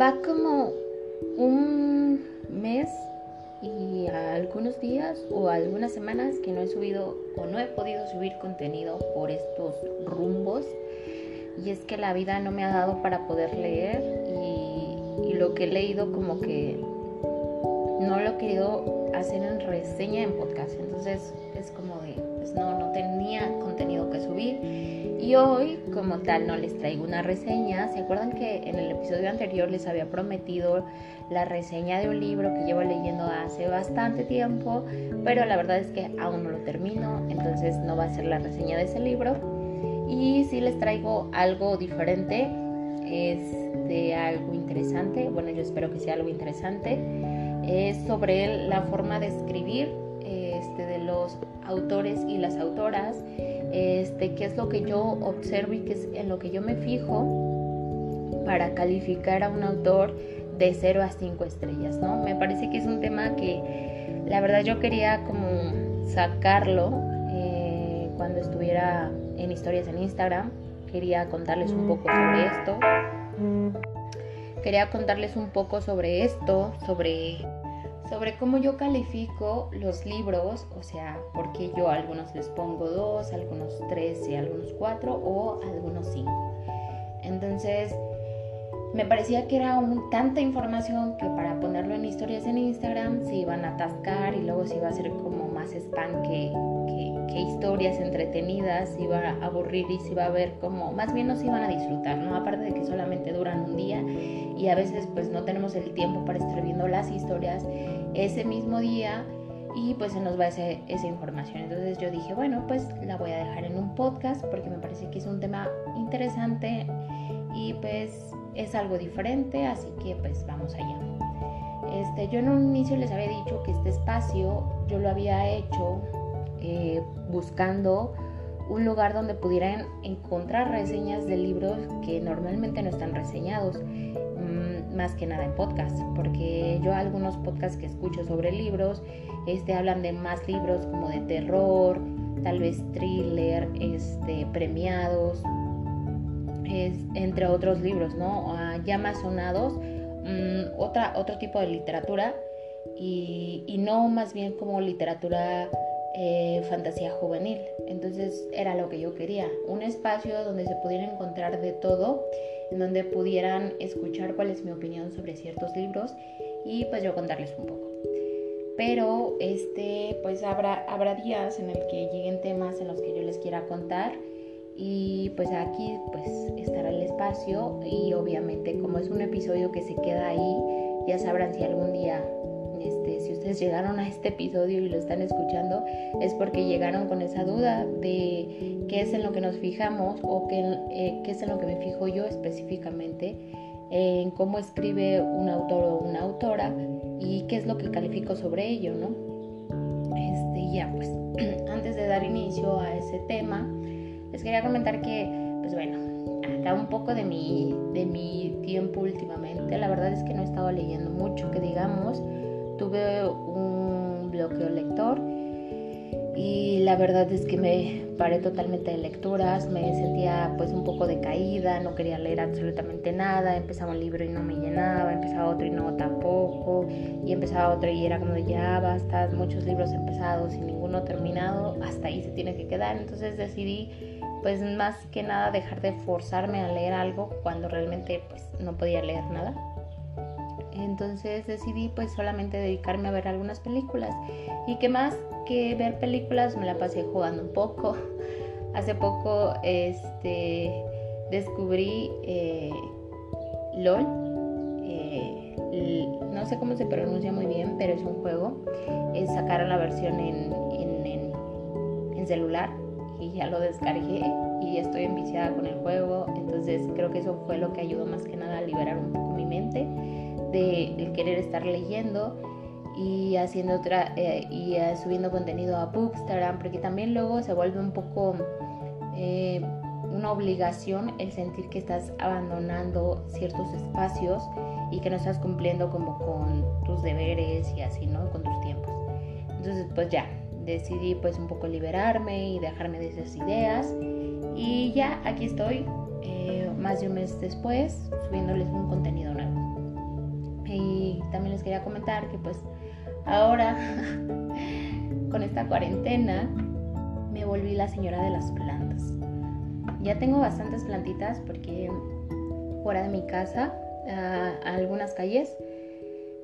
va como un mes y algunos días o algunas semanas que no he subido o no he podido subir contenido por estos rumbos. Y es que la vida no me ha dado para poder leer y, lo que he leído como que no lo he querido hacer en reseña en podcast. Entonces es como de, pues no, no tenía contenido que subir. Y hoy, como tal, no les traigo una reseña. ¿Se acuerdan que en el episodio anterior les había prometido la reseña de un libro que llevo leyendo hace bastante tiempo? Pero la verdad es que aún no lo termino, entonces no va a ser la reseña de ese libro. Y sí les traigo algo diferente, es de algo interesante. Bueno, yo espero que sea algo interesante es sobre la forma de escribir este, de los autores y las autoras, este, qué es lo que yo observo y qué es en lo que yo me fijo para calificar a un autor de 0 a 5 estrellas, ¿no? Me parece que es un tema que la verdad yo quería como sacarlo eh, cuando estuviera en historias en Instagram, quería contarles un poco sobre esto quería contarles un poco sobre esto, sobre sobre cómo yo califico los libros, o sea, porque yo a algunos les pongo dos, algunos tres y algunos cuatro o algunos cinco. Entonces, me parecía que era tanta información que para ponerlo en historias en Instagram se iban a atascar y luego se iba a hacer como más spam que, historias entretenidas, iba a aburrir y se iba a ver como, más bien no se iban a disfrutar, ¿no? Aparte de que solamente duran un día y a veces pues no tenemos el tiempo para estar viendo las historias ese mismo día y pues se nos va esa, esa información. Entonces yo dije, bueno, pues la voy a dejar en un podcast porque me parece que es un tema interesante y pues es algo diferente, así que pues vamos allá. Este, yo en un inicio les había dicho que este espacio yo lo había hecho eh, buscando un lugar donde pudieran encontrar reseñas de libros que normalmente no están reseñados, mm, más que nada en podcast, porque yo algunos podcasts que escucho sobre libros este, hablan de más libros como de terror, tal vez thriller, este, premiados, entre otros libros, ¿no? Ah, ya más sonados, mm, otra, otro tipo de literatura y, y no más bien como literatura eh, fantasía juvenil. Entonces era lo que yo quería, un espacio donde se pudiera encontrar de todo, en donde pudieran escuchar cuál es mi opinión sobre ciertos libros y pues yo contarles un poco. Pero este, pues habrá, habrá días en el que lleguen temas en los que yo les quiera contar y pues aquí pues estará el espacio y obviamente como es un episodio que se queda ahí, ya sabrán si algún día, este, si ustedes llegaron a este episodio y lo están escuchando, es porque llegaron con esa duda de qué es en lo que nos fijamos o qué, eh, qué es en lo que me fijo yo específicamente en cómo escribe un autor o una autora y qué es lo que califico sobre ello, ¿no? Este, ya pues, antes de dar inicio a ese tema, les quería comentar que, pues bueno, acá un poco de mi, de mi tiempo últimamente, la verdad es que no he estado leyendo mucho, que digamos, tuve un bloqueo lector y la verdad es que me paré totalmente de lecturas, me sentía pues un poco decaída, no quería leer absolutamente nada, empezaba un libro y no me llenaba, empezaba otro y no tampoco, y empezaba otro y era como ya basta, muchos libros empezados y ninguno terminado, hasta ahí se tiene que quedar, entonces decidí pues más que nada dejar de forzarme a leer algo cuando realmente pues no podía leer nada. Entonces decidí pues solamente dedicarme a ver algunas películas y que más que ver películas me la pasé jugando un poco. Hace poco este descubrí eh, LOL. Eh, no sé cómo se pronuncia muy bien, pero es un juego. Es sacar la versión en, en, en celular y ya lo descargué y estoy enviciada con el juego. Entonces creo que eso fue lo que ayudó más que nada a liberar un poco mi mente de querer estar leyendo y haciendo otra eh, y eh, subiendo contenido a Bookstagram porque también luego se vuelve un poco eh, una obligación el sentir que estás abandonando ciertos espacios y que no estás cumpliendo como con tus deberes y así, ¿no? Con tus tiempos. Entonces, pues ya, decidí pues un poco liberarme y dejarme de esas ideas y ya aquí estoy eh, más de un mes después subiéndoles un contenido les quería comentar que pues ahora con esta cuarentena me volví la señora de las plantas. Ya tengo bastantes plantitas porque fuera de mi casa, a, algunas calles,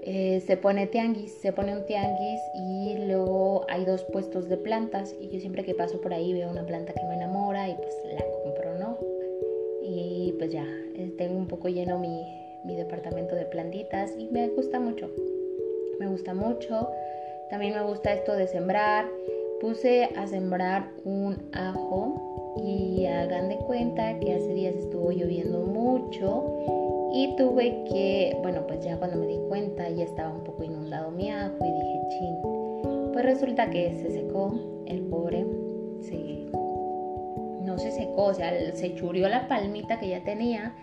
eh, se pone tianguis, se pone un tianguis y luego hay dos puestos de plantas y yo siempre que paso por ahí veo una planta que me enamora y pues la compro, ¿no? Y pues ya, eh, tengo un poco lleno mi, mi departamento de plantitas y me gusta mucho, me gusta mucho. También me gusta esto de sembrar. Puse a sembrar un ajo y hagan de cuenta que hace días estuvo lloviendo mucho y tuve que, bueno, pues ya cuando me di cuenta ya estaba un poco inundado mi ajo y dije, chin. Pues resulta que se secó el pobre, se, no se secó, o sea, se churió la palmita que ya tenía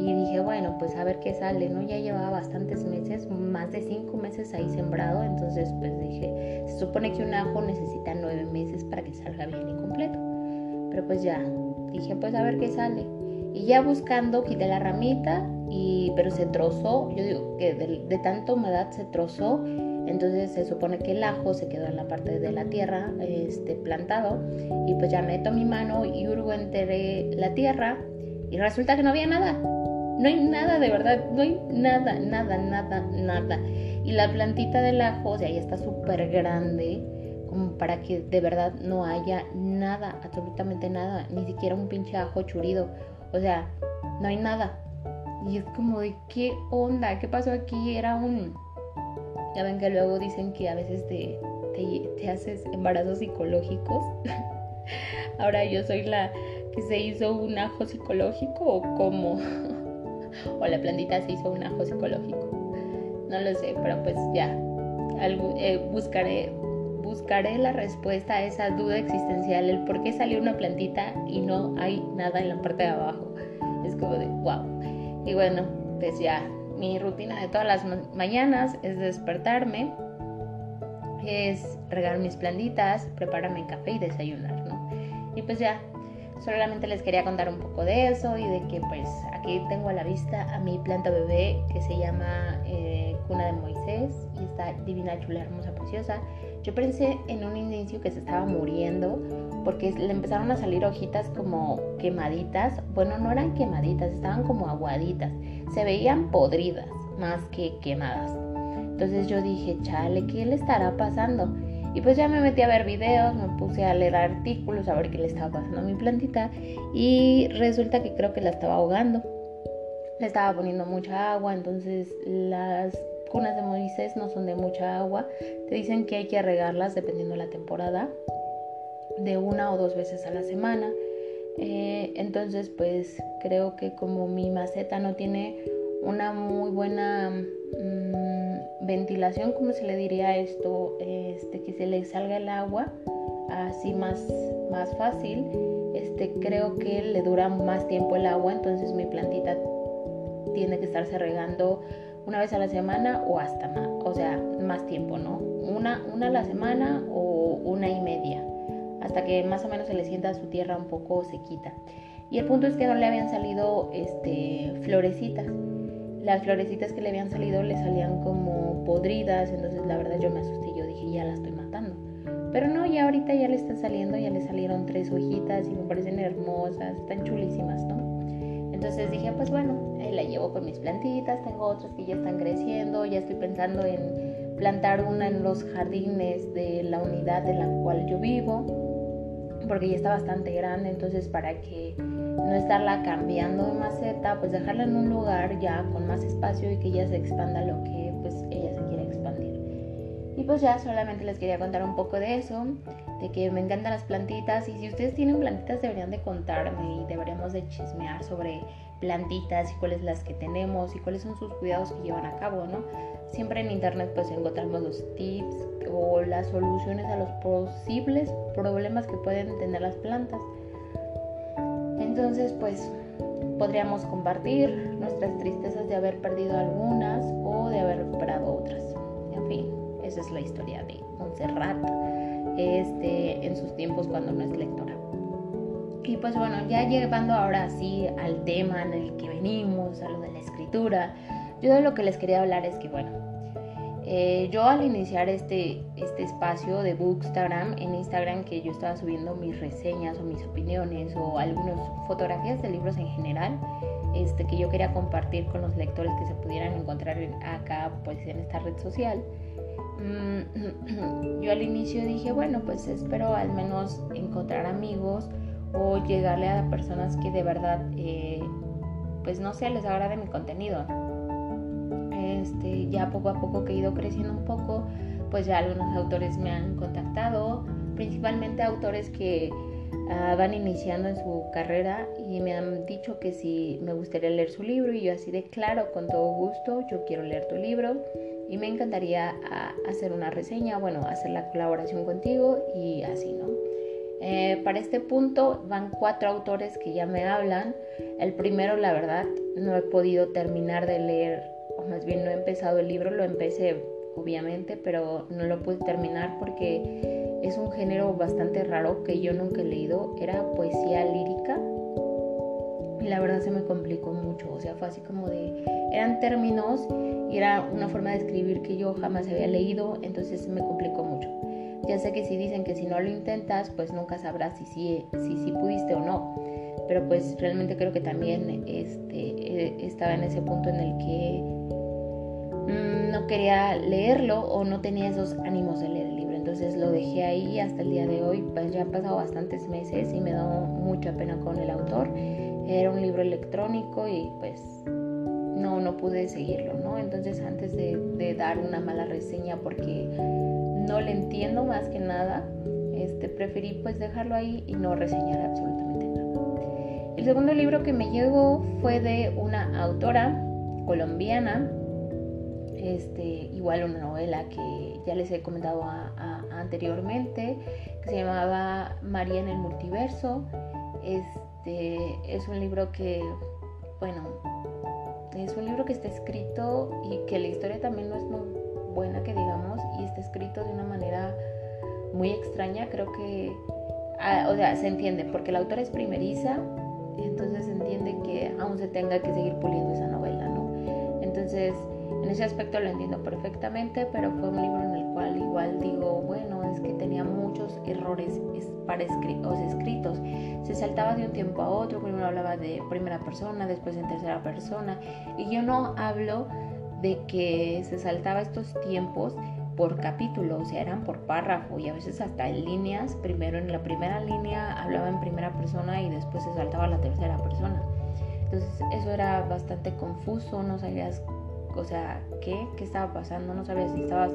y dije, bueno, pues a ver qué sale, ¿no? Ya llevaba bastantes meses, más de cinco meses ahí sembrado, entonces pues dije, se supone que un ajo necesita nueve meses para que salga bien y completo. Pero pues ya, dije, pues a ver qué sale. Y ya buscando, quité la ramita, y, pero se trozó, yo digo que de, de tanta humedad se trozó, entonces se supone que el ajo se quedó en la parte de la tierra este, plantado y pues ya meto mi mano y hurgo enteré la tierra y resulta que no había nada. No hay nada, de verdad, no hay nada, nada, nada, nada. Y la plantita del ajo, o sea, ya está súper grande, como para que de verdad no haya nada, absolutamente nada, ni siquiera un pinche ajo churido. O sea, no hay nada. Y es como de, ¿qué onda? ¿Qué pasó aquí? Era un... Ya ven que luego dicen que a veces te, te, te haces embarazos psicológicos. Ahora yo soy la, que se hizo un ajo psicológico o cómo. o la plantita se hizo un ajo psicológico. No lo sé, pero pues ya. Eh, buscaré, buscaré la respuesta a esa duda existencial, el por qué salió una plantita y no hay nada en la parte de abajo. Es como de wow. Y bueno, pues ya, mi rutina de todas las mañanas es despertarme, es regar mis plantitas, prepararme café y desayunar, ¿no? Y pues ya, Solamente les quería contar un poco de eso y de que pues aquí tengo a la vista a mi planta bebé que se llama eh, Cuna de Moisés y está divina, chula, hermosa, preciosa. Yo pensé en un inicio que se estaba muriendo porque le empezaron a salir hojitas como quemaditas. Bueno, no eran quemaditas, estaban como aguaditas. Se veían podridas más que quemadas. Entonces yo dije, chale, ¿qué le estará pasando? Y pues ya me metí a ver videos, me puse a leer artículos, a ver qué le estaba pasando a mi plantita y resulta que creo que la estaba ahogando. Le estaba poniendo mucha agua, entonces las cunas de Moisés no son de mucha agua. Te dicen que hay que regarlas dependiendo de la temporada, de una o dos veces a la semana. Eh, entonces pues creo que como mi maceta no tiene una muy buena... Mm, ventilación, como se le diría esto, este, que se le salga el agua así más, más fácil, este, creo que le dura más tiempo el agua, entonces mi plantita tiene que estarse regando una vez a la semana o hasta más, o sea, más tiempo, ¿no? Una, una a la semana o una y media, hasta que más o menos se le sienta su tierra un poco sequita. Y el punto es que no le habían salido este, florecitas las florecitas que le habían salido le salían como podridas, entonces la verdad yo me asusté, yo dije, ya la estoy matando. Pero no, ya ahorita ya le están saliendo, ya le salieron tres hojitas y me parecen hermosas, están chulísimas, ¿no? Entonces dije, pues bueno, ahí la llevo con mis plantitas, tengo otras que ya están creciendo, ya estoy pensando en plantar una en los jardines de la unidad en la cual yo vivo, porque ya está bastante grande, entonces para que no estarla cambiando de maceta, pues dejarla en un lugar ya con más espacio y que ella se expanda lo que pues ella se quiere expandir. Y pues ya solamente les quería contar un poco de eso, de que me encantan las plantitas y si ustedes tienen plantitas deberían de contarme y deberíamos de chismear sobre plantitas y cuáles las que tenemos y cuáles son sus cuidados que llevan a cabo, ¿no? Siempre en internet pues encontramos los tips o las soluciones a los posibles problemas que pueden tener las plantas. Entonces, pues podríamos compartir nuestras tristezas de haber perdido algunas o de haber recuperado otras. En fin, esa es la historia de Montserrat este, en sus tiempos cuando no es lectora. Y pues bueno, ya llevando ahora sí al tema en el que venimos, a lo de la escritura, Yo de lo que les quería hablar es que, bueno, eh, yo al iniciar este, este espacio de Bookstagram, en Instagram que yo estaba subiendo mis reseñas o mis opiniones o algunas fotografías de libros en general, este, que yo quería compartir con los lectores que se pudieran encontrar acá pues en esta red social. Mm, yo al inicio dije, bueno, pues espero al menos encontrar amigos o llegarle a personas que de verdad, eh, pues no sé, les agrade mi contenido. Este, ya poco a poco que he ido creciendo un poco, pues ya algunos autores me han contactado, principalmente autores que uh, van iniciando en su carrera y me han dicho que si me gustaría leer su libro y yo así de claro, con todo gusto, yo quiero leer tu libro y me encantaría uh, hacer una reseña, bueno, hacer la colaboración contigo y así, ¿no? Eh, para este punto van cuatro autores que ya me hablan. El primero, la verdad, no he podido terminar de leer más bien no he empezado el libro, lo empecé obviamente, pero no lo pude terminar porque es un género bastante raro que yo nunca he leído, era poesía lírica y la verdad se me complicó mucho, o sea, fue así como de, eran términos y era una forma de escribir que yo jamás había leído, entonces me complicó mucho. Ya sé que si dicen que si no lo intentas, pues nunca sabrás si sí si, si, pudiste o no, pero pues realmente creo que también este, eh, estaba en ese punto en el que Mm, no quería leerlo o no tenía esos ánimos de leer el libro. Entonces lo dejé ahí hasta el día de hoy. Pues ya han pasado bastantes meses y me da mucha pena con el autor. Era un libro electrónico y pues no, no pude seguirlo, ¿no? Entonces antes de, de dar una mala reseña porque no le entiendo más que nada, este, preferí pues dejarlo ahí y no reseñar absolutamente nada. El segundo libro que me llegó fue de una autora colombiana este, igual una novela que ya les he comentado anteriormente, que se llamaba María en el Multiverso. Este, es un libro que, bueno, es un libro que está escrito y que la historia también no es muy buena, que digamos, y está escrito de una muy extraña. Creo que, ah, o sea, se entiende, porque la autora es primeriza, entonces se entiende que aún se tenga que seguir puliendo esa novela, ¿no? Entonces, en ese aspecto lo entiendo perfectamente, pero fue un libro en el cual igual digo, bueno, es que tenía muchos errores para escritos. Se saltaba de un tiempo a otro, primero hablaba de primera persona, después en tercera persona. Y yo no hablo de que se saltaba estos tiempos por capítulo, o sea, eran por párrafo y a veces hasta en líneas. Primero en la primera línea hablaba en primera persona y después se saltaba a la tercera persona. Entonces eso era bastante confuso, no sabías o sea, ¿qué? ¿Qué estaba pasando? No sabías si estabas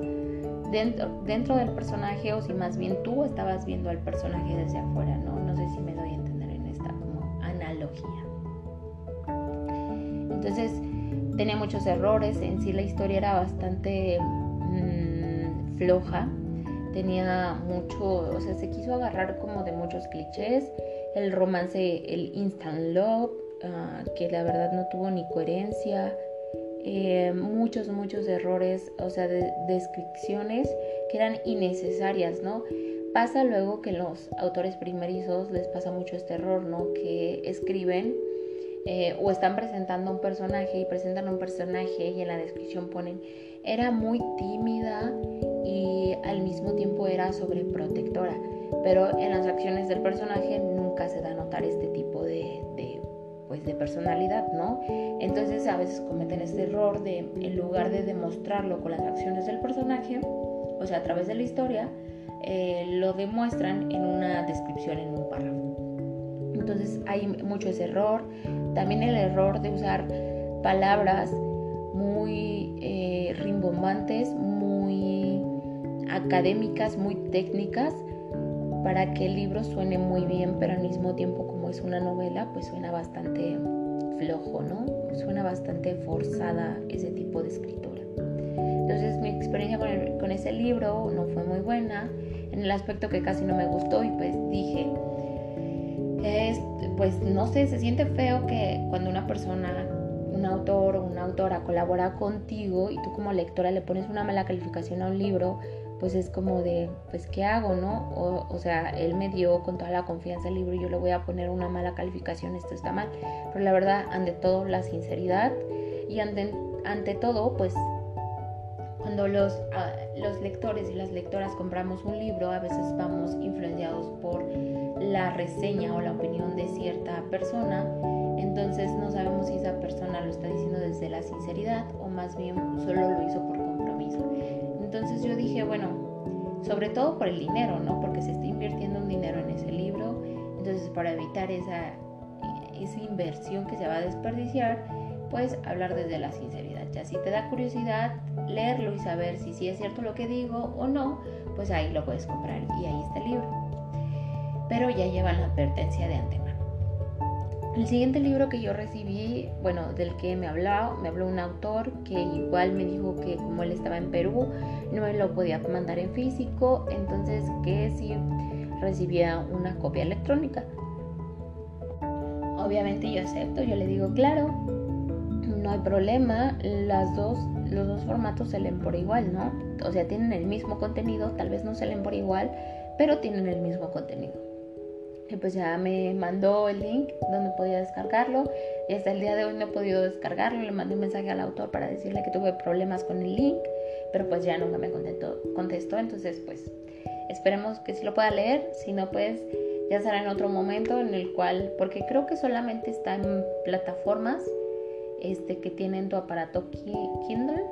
dentro, dentro del personaje o si más bien tú estabas viendo al personaje desde afuera, ¿no? No sé si me doy a entender en esta como analogía. Entonces, tenía muchos errores, en sí la historia era bastante floja, tenía mucho, o sea, se quiso agarrar como de muchos clichés, el romance, el instant love, ah, que la verdad no tuvo ni coherencia, eh, muchos, muchos errores, o sea, de descripciones que eran innecesarias, ¿no? Pasa luego que los autores primerizos les pasa mucho este error, ¿no? Que escriben eh, o están presentando un personaje y presentan un personaje y en la descripción ponen era muy tímida y al mismo tiempo era sobreprotectora, pero en las acciones del personaje nunca se da a notar este tipo de, pues de personalidad, ¿no? Entonces a veces cometen este error de en lugar de demostrarlo con las acciones del personaje, o sea, a través de la historia, eh, lo demuestran en una descripción, en un párrafo. Entonces hay mucho ese error. También el error de usar palabras muy eh, rimbombantes, académicas, muy técnicas, para que el libro suene muy bien, pero al mismo tiempo como es una novela, pues suena bastante flojo, ¿no? Suena bastante forzada ese tipo de escritura. Entonces mi experiencia con, ese libro no fue muy buena, en el aspecto que casi no me gustó y pues dije, pues no sé, se siente feo que cuando una persona, un autor o una autora colabora contigo y tú como lectora le pones una mala calificación a un libro, pues es como de, pues, ¿qué hago, no? O, sea, él me dio con toda la confianza el libro y yo le voy a poner una mala calificación, esto está mal. Pero la verdad, ante todo, la sinceridad y ante, ante todo, pues cuando los, ah, los lectores y las lectoras compramos un libro, a veces vamos influenciados por la reseña o la opinión de cierta persona, entonces no sabemos si esa persona lo está diciendo desde la sinceridad o más bien solo lo hizo por compromiso. Entonces yo dije, bueno, sobre todo por el dinero, ¿no? Porque se está invirtiendo un dinero en ese libro, entonces para evitar esa, esa inversión que se va a desperdiciar, pues hablar desde la sinceridad. Ya si te da curiosidad leerlo y saber si sí es cierto lo que digo o no, pues ahí lo puedes comprar y ahí está el libro. Pero ya llevan la advertencia de antemano. El siguiente libro que yo recibí, bueno, del que me habló, me habló un autor que igual me dijo que como él estaba en Perú, no me lo podía mandar en físico, entonces que si recibía una copia electrónica. Obviamente yo acepto, yo le digo, claro, no hay problema, las dos, los dos formatos se leen por igual, ¿no? O sea, tienen el mismo contenido, tal vez no se leen por igual, pero tienen el mismo contenido. Pues ya me mandó el link donde podía descargarlo. Y hasta el día de hoy no he podido descargarlo. Le mandé un mensaje al autor para decirle que tuve problemas con el link. Pero pues ya nunca me contestó. contestó entonces pues esperemos que sí lo pueda leer. Si no pues ya será en otro momento en el cual... Porque creo que solamente está en plataformas este, que tienen tu aparato Kindle.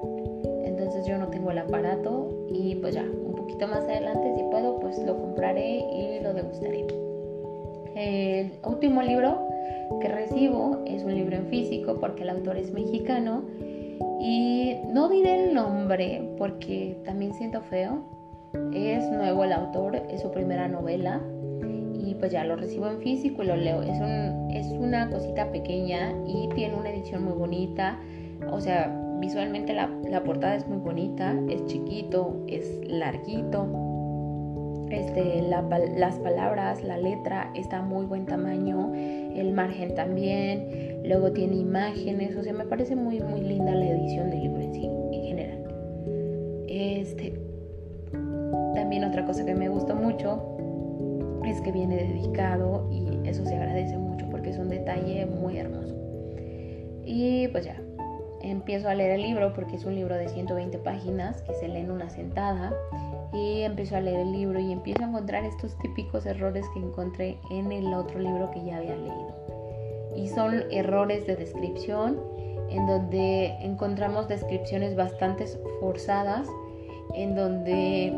Entonces yo no tengo el aparato. Y pues ya un poquito más adelante si puedo pues lo compraré y lo degustaré. El último libro que recibo es un libro en físico porque el autor es mexicano y no diré el nombre porque también siento feo. Es nuevo el autor, es su primera novela y pues ya lo recibo en físico y lo leo. Es, es una cosita pequeña y tiene una edición muy bonita. O sea, visualmente la, la portada es muy bonita, es chiquito, es larguito este, las palabras, la letra está muy buen tamaño, el margen también, luego tiene imágenes, o sea, me parece muy, muy linda la edición del libro en sí, en general. Este, también otra cosa que me gusta mucho es que viene dedicado y eso se agradece mucho porque es un detalle muy hermoso. Y pues ya, empiezo a leer el libro porque es un libro de 120 páginas que se lee en una sentada y empiezo a leer el libro y empiezo a encontrar estos típicos errores que encontré en el otro libro que ya había leído. Y son errores de descripción en donde encontramos descripciones bastante forzadas, en donde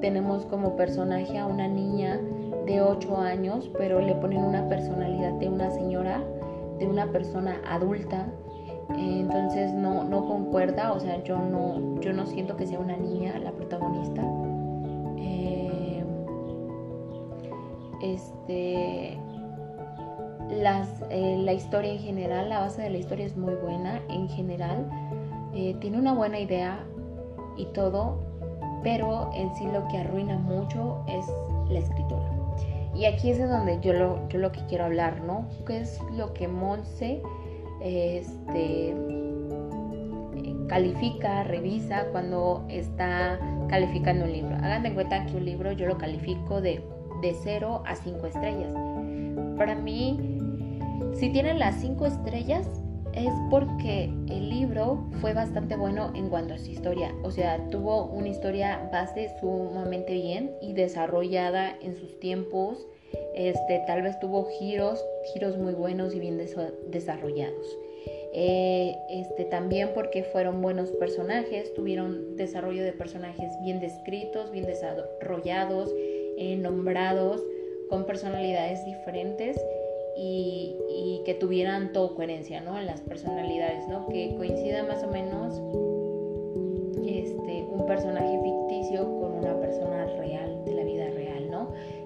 tenemos como personaje a una niña de 8 años, pero le ponen una personalidad de una señora, de una persona adulta. Entonces no, no concuerda, o sea, yo no, yo no siento que sea una niña la protagonista este, las, eh, la historia en general, la base de la historia es muy buena en general, eh, tiene una buena idea y todo, pero en sí lo que arruina mucho es la escritura. Y aquí es de donde yo lo, yo lo que quiero hablar, ¿no? ¿Qué es lo que Monse este, califica, revisa cuando está calificando un libro? Hagan cuenta que un libro yo lo califico de de 0 a 5 estrellas. Para mí, si tienen las 5 estrellas, es porque el libro fue bastante bueno en cuanto a su historia. O sea, tuvo una historia base sumamente bien y desarrollada en sus tiempos. Este, tal vez tuvo giros, giros muy buenos y bien desarrollados. Eh, este, también porque fueron buenos personajes, tuvieron desarrollo de personajes bien descritos, bien desarrollados, eh, nombrados con personalidades diferentes y, que tuvieran todo coherencia ¿no? en las personalidades, ¿no? que coincida más o menos este, un personaje ficticio con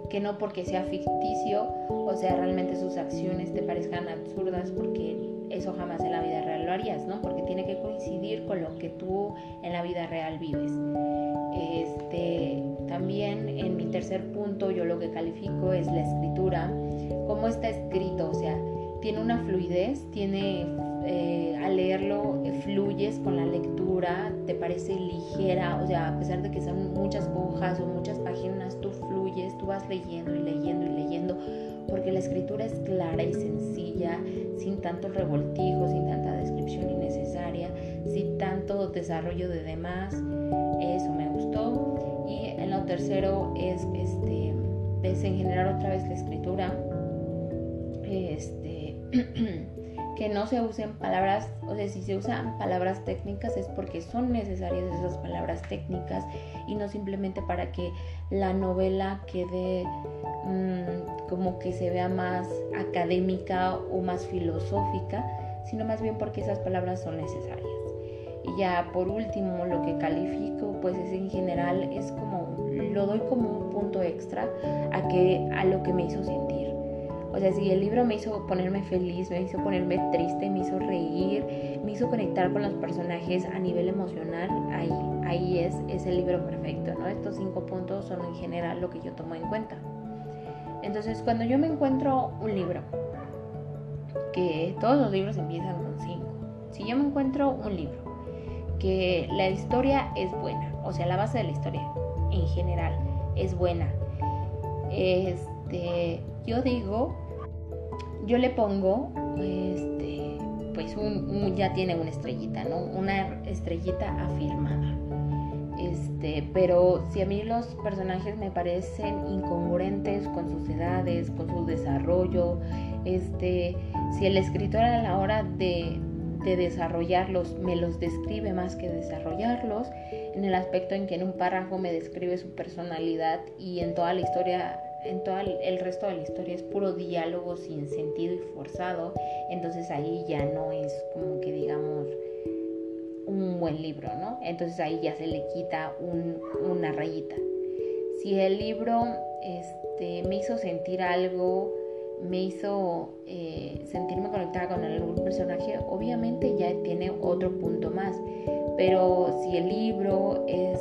que no porque sea ficticio, o sea, realmente sus acciones te parezcan absurdas porque eso jamás en la vida real lo harías, ¿no? Porque tiene que coincidir con lo que tú en la vida real vives. Este, también en mi tercer punto yo lo que califico es la escritura, cómo está escrito, o sea, tiene una fluidez, tiene eh, al leerlo eh, fluyes con la lectura, te parece ligera, o sea, a pesar de que son muchas hojas o muchas páginas, tú fluyes, tú vas leyendo y leyendo y leyendo, porque la escritura es clara y sencilla, sin tanto revoltijo, sin tanta descripción innecesaria, sin tanto desarrollo de demás. Eso me gustó. Y en lo tercero es este es en general otra vez la escritura. Este que no se usen palabras, o sea, si se usan palabras técnicas es porque son necesarias esas palabras técnicas y no simplemente para que la novela quede mm, como que se vea más académica o más filosófica, sino más bien porque esas palabras son necesarias. Y ya por último, lo que califico, pues es en general, es como, lo doy como un punto extra a, que, a lo que me hizo sentir o sea, si el libro me hizo ponerme feliz, me hizo ponerme triste, me hizo reír, me hizo conectar con los personajes a nivel emocional, ahí, ahí es, es el libro perfecto, ¿no? Estos cinco puntos son en general lo que yo tomo en cuenta. Entonces, cuando yo me encuentro un libro, que todos los libros empiezan con cinco, si yo me encuentro un libro, que la historia es buena, o sea, la base de la historia en general es buena, este, yo digo, yo le pongo, este, pues un, ya tiene una estrellita, ¿no? Una estrellita afirmada. Este, pero si a mí los personajes me parecen incongruentes con sus edades, con su desarrollo, este, si el escritor a la hora de, de desarrollarlos me los describe más que desarrollarlos, en el aspecto en que en un párrafo me describe su personalidad y en toda la historia en todo el resto de la historia es puro diálogo sin sentido y forzado, entonces ahí ya no es como que digamos un buen libro, ¿no? Entonces ahí ya se le quita una rayita. Si el libro este, me hizo sentir algo, me hizo eh, sentirme conectada con algún personaje, obviamente ya tiene otro punto más. Pero si el libro es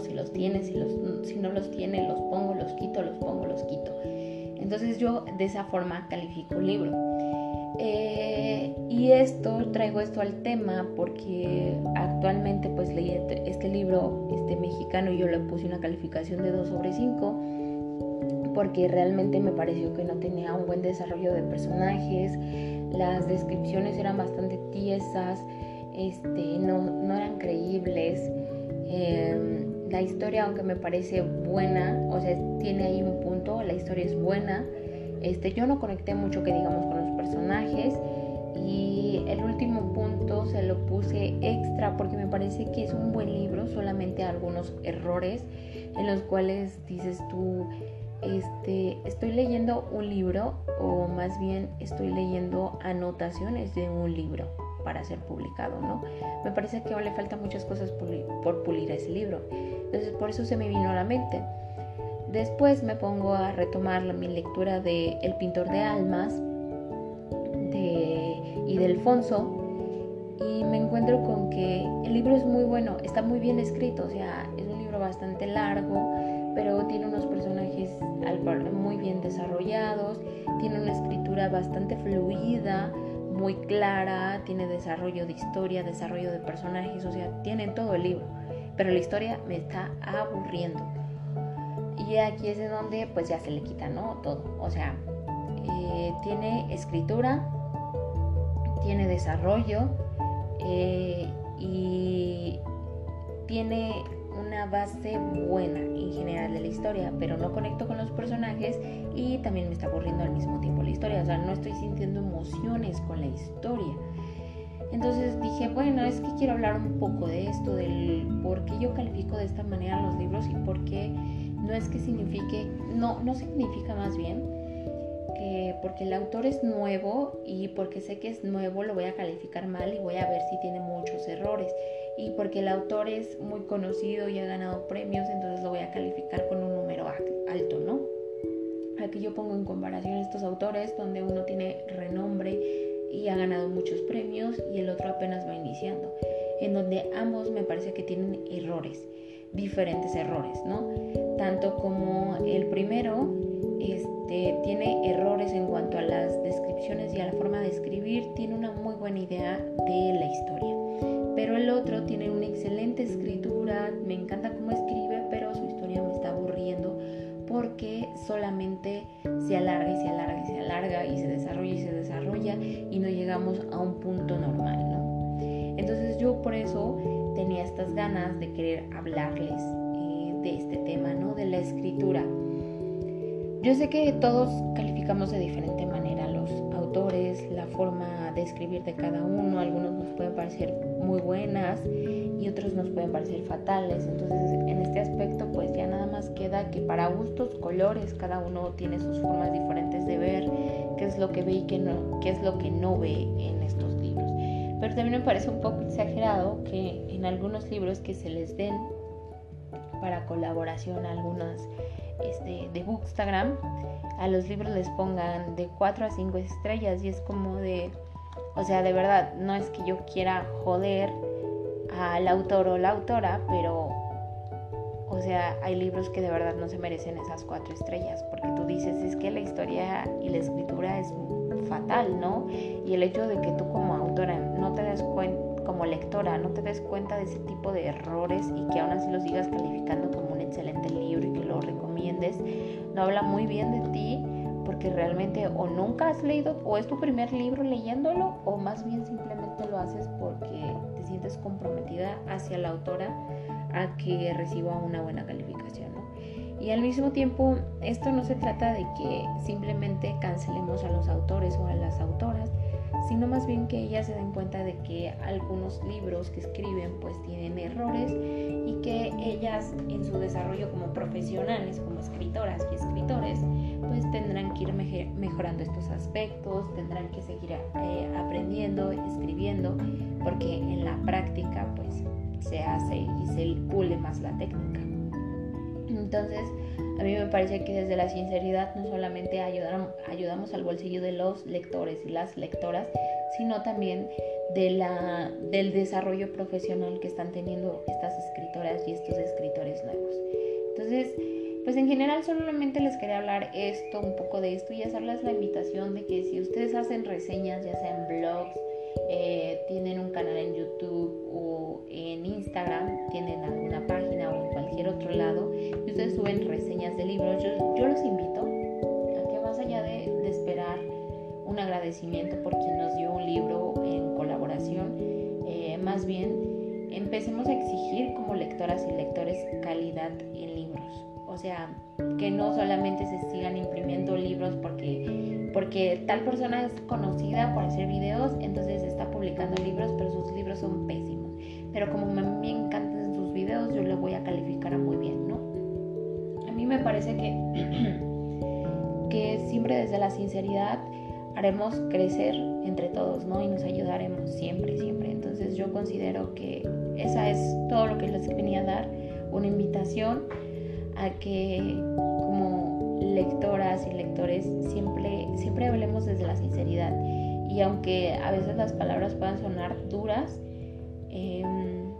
si los tiene, si, los, si no los tiene, los pongo, los quito, los pongo, los quito. Entonces yo de esa forma califico el libro. Eh, y esto, traigo esto al tema porque actualmente pues leí este libro este mexicano y yo le puse una calificación de 2 sobre 5 porque realmente me pareció que no tenía un buen desarrollo de personajes, las descripciones eran bastante tiesas, este, no, no eran creíbles. Em, la historia, aunque me parece buena, o sea, tiene ahí un punto, la historia es buena. Este, yo no conecté mucho que digamos con los personajes y el último punto se lo puse extra porque me parece que es un buen libro, solamente algunos errores en los cuales dices tú, este, estoy leyendo un libro o más bien estoy leyendo anotaciones de un libro para ser publicado, ¿no? Me parece que aún le faltan muchas cosas por pulir a ese libro. Entonces por eso se me vino a la mente. Después me pongo a retomar mi lectura de El pintor de almas de, y de Alfonso y me encuentro con que el libro es muy bueno, está muy bien escrito, o sea, es un libro bastante largo, pero tiene unos personajes muy bien desarrollados, tiene una escritura bastante fluida, muy clara, tiene desarrollo de historia, desarrollo de personajes, o sea, tiene todo el libro. Pero la historia me está aburriendo. Y aquí es de donde pues ya se le quita, ¿no? Todo. O sea, eh, tiene escritura, tiene desarrollo eh, y tiene una base buena en general de la historia, pero no conecto con los personajes y también me está aburriendo al mismo tiempo la historia, o sea, no estoy sintiendo emociones con la historia. Entonces dije, bueno, es que quiero hablar un poco de esto, del por qué yo califico de esta manera los libros y por qué no es que signifique, no, no significa más bien que porque el autor es nuevo y porque sé que es nuevo lo voy a calificar mal y voy a ver si tiene muchos errores y porque el autor es muy conocido y ha ganado premios, entonces lo voy a calificar con un número alto, ¿no? Aquí yo pongo en comparación estos autores donde uno tiene renombre y ha ganado muchos premios y el otro apenas va iniciando, en donde ambos me parece que tienen errores, diferentes errores, ¿no? Tanto como el primero este, tiene errores en cuanto a las descripciones y a la forma de escribir, tiene una muy buena idea de la historia pero el otro tiene una excelente escritura, me encanta cómo escribe, pero solamente se alarga y se alarga y se alarga y se desarrolla y se desarrolla y no llegamos a un punto normal, ¿no? Entonces yo por eso tenía estas ganas de querer hablarles eh, de este tema, ¿no? De la escritura. Yo sé que todos calificamos de diferente manera los autores, la forma de escribir de cada uno, algunos nos pueden parecer muy buenas y otros nos pueden parecer fatales. Entonces, en este aspecto, pues ya nada más queda que para gustos, colores, cada uno tiene sus formas diferentes de ver qué es lo que ve y qué, no, qué es lo que no ve en estos libros. Pero también me parece un poco exagerado que en algunos libros que se les den para colaboración algunas este, de Bookstagram, a los libros les pongan de 4 a 5 estrellas y es como de, o sea, de verdad, no es que yo quiera joder al autor o la autora, pero, o sea, hay libros que de verdad no se merecen esas 4 estrellas, porque tú dices, es que la historia y la escritura es fatal, ¿no? Y el hecho de que tú como autora no te des cuenta, como lectora, no te des cuenta de ese tipo de errores y que aún así los sigas calificando como un excelente libro y que lo recomiendes, no habla muy bien de ti porque realmente o nunca has leído o es tu primer libro leyéndolo o más bien simplemente lo haces porque te sientes comprometida hacia la autora a que reciba una buena calificación. ¿no? Y al mismo tiempo, esto no se trata de que simplemente cancelemos a los autores o a las autoras, sino más bien que ellas se den cuenta de que algunos libros que escriben pues tienen errores y que ellas en su desarrollo como profesionales, como escritoras y escritores, pues tendrán que ir mejorando estos aspectos, tendrán que seguir eh, aprendiendo, escribiendo, porque en la práctica pues se hace y se pule más la técnica. Entonces, a mí me parece que desde la sinceridad no solamente ayudamos al bolsillo de los lectores y las lectoras, sino también de la, del desarrollo profesional que están teniendo estas escritoras y estos escritores nuevos. Entonces, pues en general solamente les quería hablar esto, un poco de esto y hacerles la invitación de que si ustedes hacen reseñas, ya sea en blogs, eh, tienen un canal en YouTube o en Instagram, tienen alguna página o en cualquier otro lado y ustedes suben reseñas de libros, yo, los invito a que más allá de, esperar un agradecimiento por quien nos dio un libro en colaboración, eh, más bien empecemos a exigir como lectoras y lectores calidad en libros. O sea, que no solamente se sigan imprimiendo libros porque, porque tal persona es conocida por hacer videos, entonces está publicando libros, pero sus libros son pésimos. Pero como me, me encantan sus videos, yo le voy a calificar muy bien, ¿no? A mí me parece que, que siempre desde la sinceridad haremos crecer entre todos, ¿no? Y nos ayudaremos siempre, siempre. Entonces yo considero que esa es todo lo que les venía a dar, una invitación a que como lectoras y lectores siempre, siempre hablemos desde la sinceridad. Y aunque a veces las palabras puedan sonar duras, em,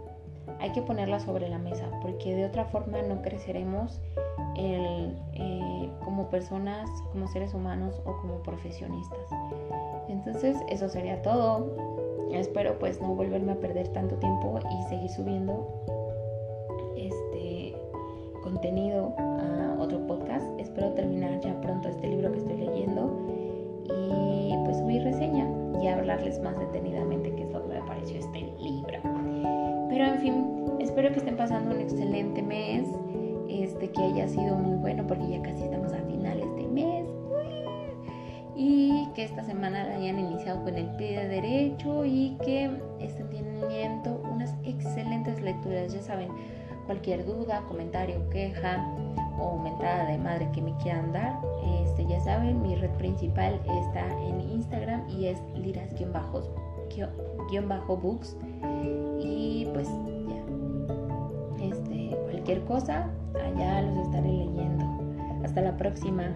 hay que ponerlas sobre la mesa, porque de otra forma no creceremos eh, como personas, como seres humanos o como profesionistas. Entonces eso sería todo. Espero pues no volverme a perder tanto tiempo y seguir subiendo contenido a otro podcast. Espero terminar ya pronto este libro que estoy leyendo y pues subir reseña y hablarles más detenidamente qué es lo que me pareció este libro. Pero en fin, espero que estén pasando un excelente mes, este que haya sido muy bueno porque ya casi estamos a finales de mes y que esta semana hayan iniciado con el pie de derecho y que estén teniendo unas excelentes lecturas, ya saben Cualquier duda, comentario, queja o mentada de madre que me quieran dar, este, ya saben, mi red principal está en Instagram y es liras-books. Y pues ya, este, cualquier cosa, allá los estaré leyendo. Hasta la próxima.